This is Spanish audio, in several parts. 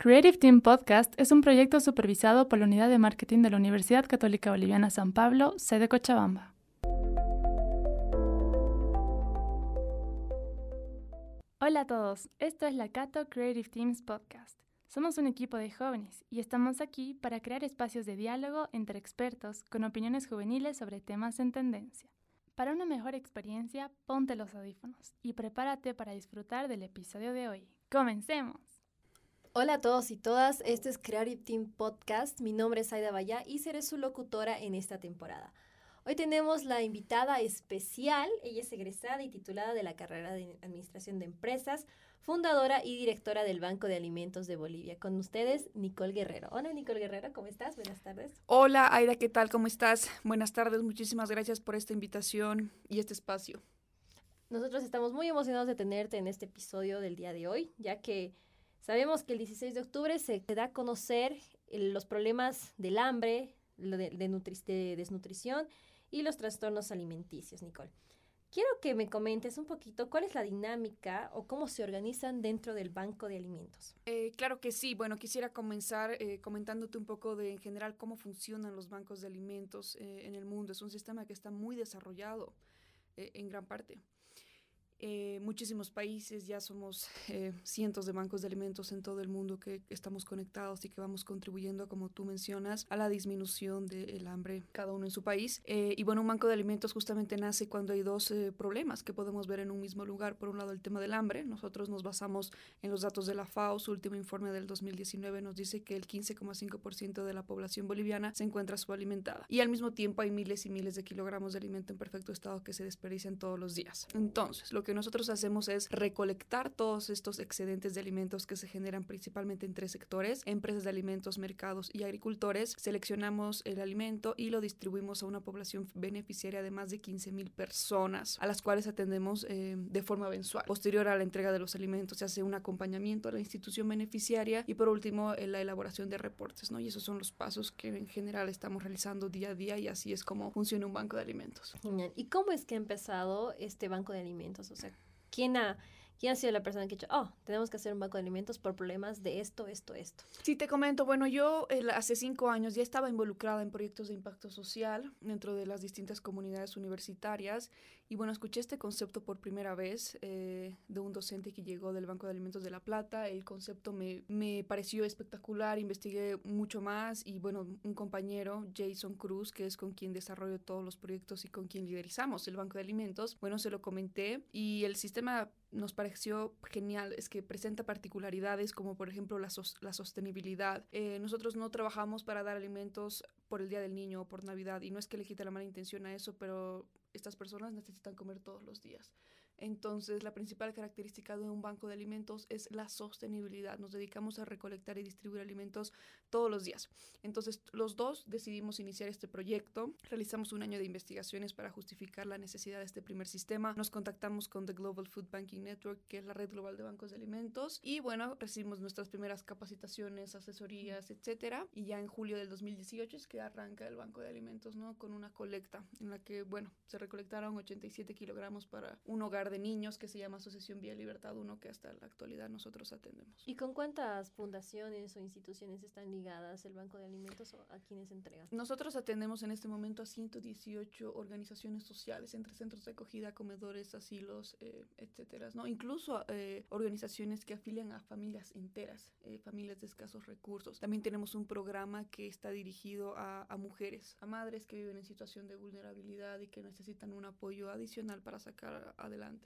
Creative Team Podcast es un proyecto supervisado por la Unidad de Marketing de la Universidad Católica Boliviana San Pablo, sede Cochabamba. Hola a todos, esto es la Cato Creative Teams Podcast. Somos un equipo de jóvenes y estamos aquí para crear espacios de diálogo entre expertos con opiniones juveniles sobre temas en tendencia. Para una mejor experiencia, ponte los audífonos y prepárate para disfrutar del episodio de hoy. ¡Comencemos! Hola a todos y todas, este es Creative Team Podcast. Mi nombre es Aida Baya y seré su locutora en esta temporada. Hoy tenemos la invitada especial, ella es egresada y titulada de la carrera de Administración de Empresas, fundadora y directora del Banco de Alimentos de Bolivia. Con ustedes, Nicole Guerrero. Hola Nicole Guerrero, ¿cómo estás? Buenas tardes. Hola Aida, ¿qué tal? ¿Cómo estás? Buenas tardes, muchísimas gracias por esta invitación y este espacio. Nosotros estamos muy emocionados de tenerte en este episodio del día de hoy, ya que Sabemos que el 16 de octubre se da a conocer los problemas del hambre, de, de, desnutrición y los trastornos alimenticios, Nicole. Quiero que me comentes un poquito cuál es la dinámica o cómo se organizan dentro del banco de alimentos. Eh, claro que sí. Bueno, quisiera comenzar eh, comentándote un poco de en general cómo funcionan los bancos de alimentos eh, en el mundo. Es un sistema que está muy desarrollado en gran parte. Eh, muchísimos países, ya somos eh, cientos de bancos de alimentos en todo el mundo que estamos conectados y que vamos contribuyendo, como tú mencionas, a la disminución del hambre, cada uno en su país. Eh, y bueno, un banco de alimentos justamente nace cuando hay dos problemas que podemos ver en un mismo lugar. Por un lado, el tema del hambre. Nosotros nos basamos en los datos de la FAO. Su último informe del 2019 nos dice que el 15,5% de la población boliviana se encuentra subalimentada. Y al mismo tiempo hay miles y miles de kilogramos de alimento en perfecto estado que se desperdician todos los días. Entonces, lo que nosotros hacemos es recolectar todos estos excedentes de alimentos que se generan principalmente en tres sectores, empresas de alimentos, mercados y agricultores. Seleccionamos el alimento y lo distribuimos a una población beneficiaria de más de 15 mil personas, a las cuales atendemos eh, de forma mensual. Posterior a la entrega de los alimentos se hace un acompañamiento a la institución beneficiaria y por último eh, la elaboración de reportes, ¿no? Y esos son los pasos que en general estamos realizando día a día y así es como funciona un banco de alimentos. ¿Y cómo es que ha empezado este banco de alimentos? Sea, ¿Quién ha, ¿Quién ha sido la persona que ha dicho, oh, tenemos que hacer un banco de alimentos por problemas de esto, esto, esto? Sí, te comento, bueno, yo hace cinco años ya estaba involucrada en proyectos de impacto social dentro de las distintas comunidades universitarias y bueno, escuché este concepto por primera vez eh, de un docente que llegó del Banco de Alimentos de La Plata. El concepto me, me pareció espectacular, investigué mucho más y bueno, un compañero, Jason Cruz, que es con quien desarrollo todos los proyectos y con quien liderizamos el Banco de Alimentos, bueno, se lo comenté y el sistema nos pareció genial, es que presenta particularidades como por ejemplo la, la sostenibilidad. Eh, nosotros no trabajamos para dar alimentos por el Día del Niño o por Navidad y no es que le quite la mala intención a eso, pero estas personas necesitan comer todos los días. Entonces, la principal característica de un banco de alimentos es la sostenibilidad. Nos dedicamos a recolectar y distribuir alimentos todos los días. Entonces, los dos decidimos iniciar este proyecto. Realizamos un año de investigaciones para justificar la necesidad de este primer sistema. Nos contactamos con The Global Food Banking Network, que es la red global de bancos de alimentos. Y bueno, recibimos nuestras primeras capacitaciones, asesorías, etcétera. Y ya en julio del 2018 es que arranca el banco de alimentos, ¿no? Con una colecta en la que, bueno, se recolectaron 87 kilogramos para un hogar de niños que se llama Asociación Vía Libertad 1, que hasta la actualidad nosotros atendemos. ¿Y con cuántas fundaciones o instituciones están ligadas el Banco de Alimentos o a quienes entregan? Nosotros atendemos en este momento a 118 organizaciones sociales, entre centros de acogida, comedores, asilos, eh, etcétera, ¿no? Incluso eh, organizaciones que afilian a familias enteras, eh, familias de escasos recursos. También tenemos un programa que está dirigido a, a mujeres, a madres que viven en situación de vulnerabilidad y que necesitan un apoyo adicional para sacar adelante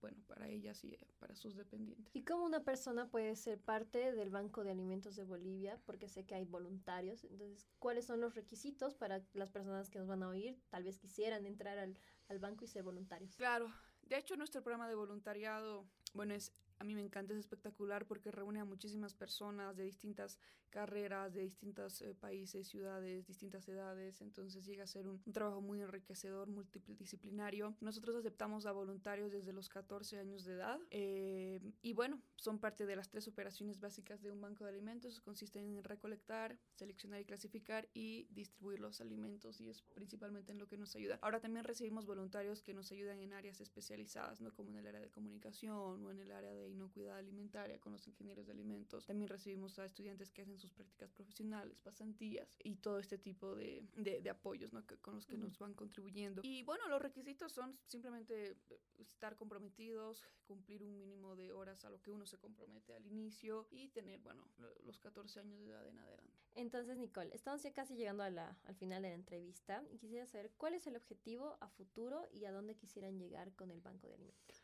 bueno, para ellas y para sus dependientes. ¿Y cómo una persona puede ser parte del Banco de Alimentos de Bolivia? Porque sé que hay voluntarios. Entonces, ¿cuáles son los requisitos para las personas que nos van a oír? Tal vez quisieran entrar al, al banco y ser voluntarios. Claro. De hecho, nuestro programa de voluntariado, bueno, es a mí me encanta, es espectacular porque reúne a muchísimas personas de distintas carreras, de distintos eh, países, ciudades, distintas edades, entonces llega a ser un, trabajo muy enriquecedor, multidisciplinario. Nosotros aceptamos a voluntarios desde los 14 años de edad eh, y bueno, son parte de las tres operaciones básicas de un banco de alimentos, consisten en recolectar, seleccionar y clasificar y distribuir los alimentos y es principalmente en lo que nos ayuda. Ahora también recibimos voluntarios que nos ayudan en áreas especializadas, ¿no? como en el área de comunicación o en el área de inocuidad alimentaria con los ingenieros de alimentos. También recibimos a estudiantes que hacen sus prácticas profesionales, pasantías y todo este tipo de, de, apoyos ¿no? con los que nos van contribuyendo. Y bueno, los requisitos son simplemente estar comprometidos, cumplir un mínimo de horas a lo que uno se compromete al inicio y tener, bueno, los 14 años de edad en adelante. Entonces, Nicole, estamos ya casi llegando a la, al final de la entrevista y quisiera saber cuál es el objetivo a futuro y a dónde quisieran llegar con el Banco de Alimentos.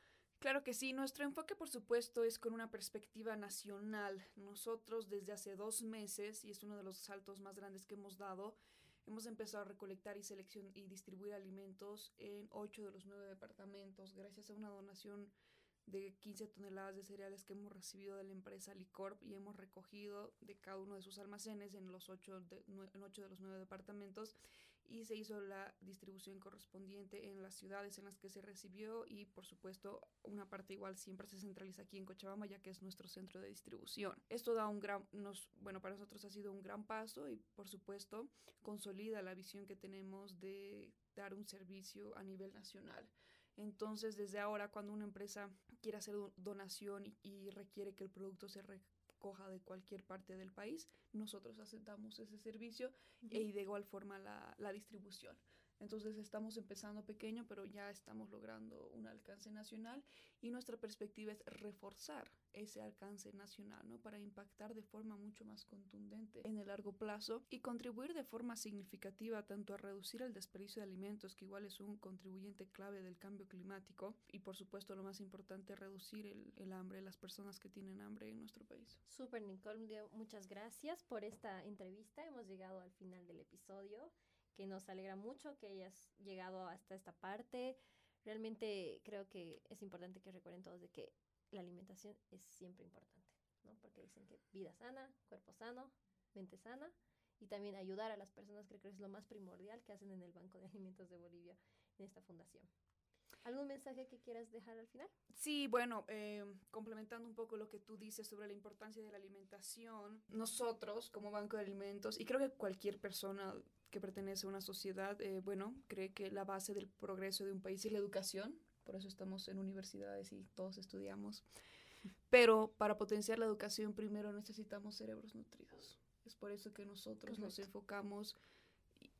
Claro que sí, nuestro enfoque por supuesto es con una perspectiva nacional. Nosotros desde hace dos meses, y es uno de los saltos más grandes que hemos dado, hemos empezado a recolectar y seleccionar y distribuir alimentos en ocho de los nueve departamentos gracias a una donación de 15 toneladas de cereales que hemos recibido de la empresa Licorp y hemos recogido de cada uno de sus almacenes en los de, en ocho de los nueve departamentos y se hizo la distribución correspondiente en las ciudades en las que se recibió y por supuesto una parte igual siempre se centraliza aquí en Cochabamba ya que es nuestro centro de distribución. Esto da un gran, nos, bueno, para nosotros ha sido un gran paso y por supuesto consolida la visión que tenemos de dar un servicio a nivel nacional. Entonces, desde ahora, cuando una empresa quiere hacer donación y, requiere que el producto se recoja de cualquier parte del país, nosotros aceptamos ese servicio y de igual forma la, la distribución. Entonces estamos empezando pequeño, pero ya estamos logrando un alcance nacional y nuestra perspectiva es reforzar ese alcance nacional, ¿no? Para impactar de forma mucho más contundente en el largo plazo y contribuir de forma significativa tanto a reducir el desperdicio de alimentos, que igual es un contribuyente clave del cambio climático, y por supuesto lo más importante, reducir el, el hambre, las personas que tienen hambre en nuestro país. Super, Nicole, muchas gracias por esta entrevista. Hemos llegado al final del episodio que nos alegra mucho que hayas llegado hasta esta parte. Realmente creo que es importante que recuerden todos de que la alimentación es siempre importante, ¿no? Porque dicen que vida sana, cuerpo sano, mente sana y también ayudar a las personas creo que es lo más primordial que hacen en el Banco de Alimentos de Bolivia en esta fundación. ¿Algún mensaje que quieras dejar al final? Sí, bueno, eh, complementando un poco lo que tú dices sobre la importancia de la alimentación, nosotros como Banco de Alimentos, y creo que cualquier persona que pertenece a una sociedad, eh, bueno, cree que la base del progreso de un país es la educación, por eso estamos en universidades y todos estudiamos. Pero para potenciar la educación primero necesitamos cerebros nutridos. Es por eso que nosotros nos enfocamos,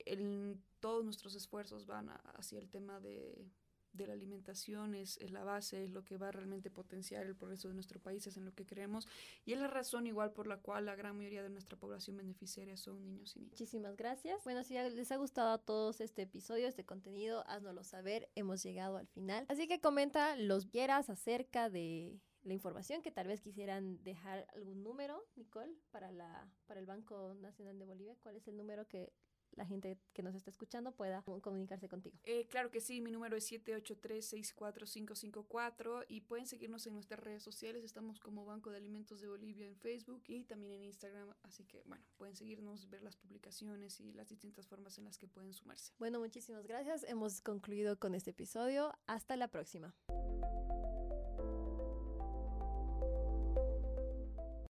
en todos nuestros esfuerzos van hacia el tema de de la alimentación es, la base, es lo que va a realmente potenciar el progreso de nuestro país, es en lo que creemos y es la razón igual por la cual la gran mayoría de nuestra población beneficiaria son niños y niñas. Muchísimas gracias. Bueno, si les ha gustado a todos este episodio, este contenido, haznoslo saber, hemos llegado al final. Así que comenta los quieras acerca de la información que tal vez quisieran dejar algún número, Nicole, para la para el Banco Nacional de Bolivia. ¿Cuál es el número que la gente que nos está escuchando pueda comunicarse contigo. Eh, claro que sí, mi número es 783-64554 y pueden seguirnos en nuestras redes sociales. Estamos como Banco de Alimentos de Bolivia en Facebook y también en Instagram. Así que, bueno, pueden seguirnos, ver las publicaciones y las distintas formas en las que pueden sumarse. Bueno, muchísimas gracias. Hemos concluido con este episodio. Hasta la próxima.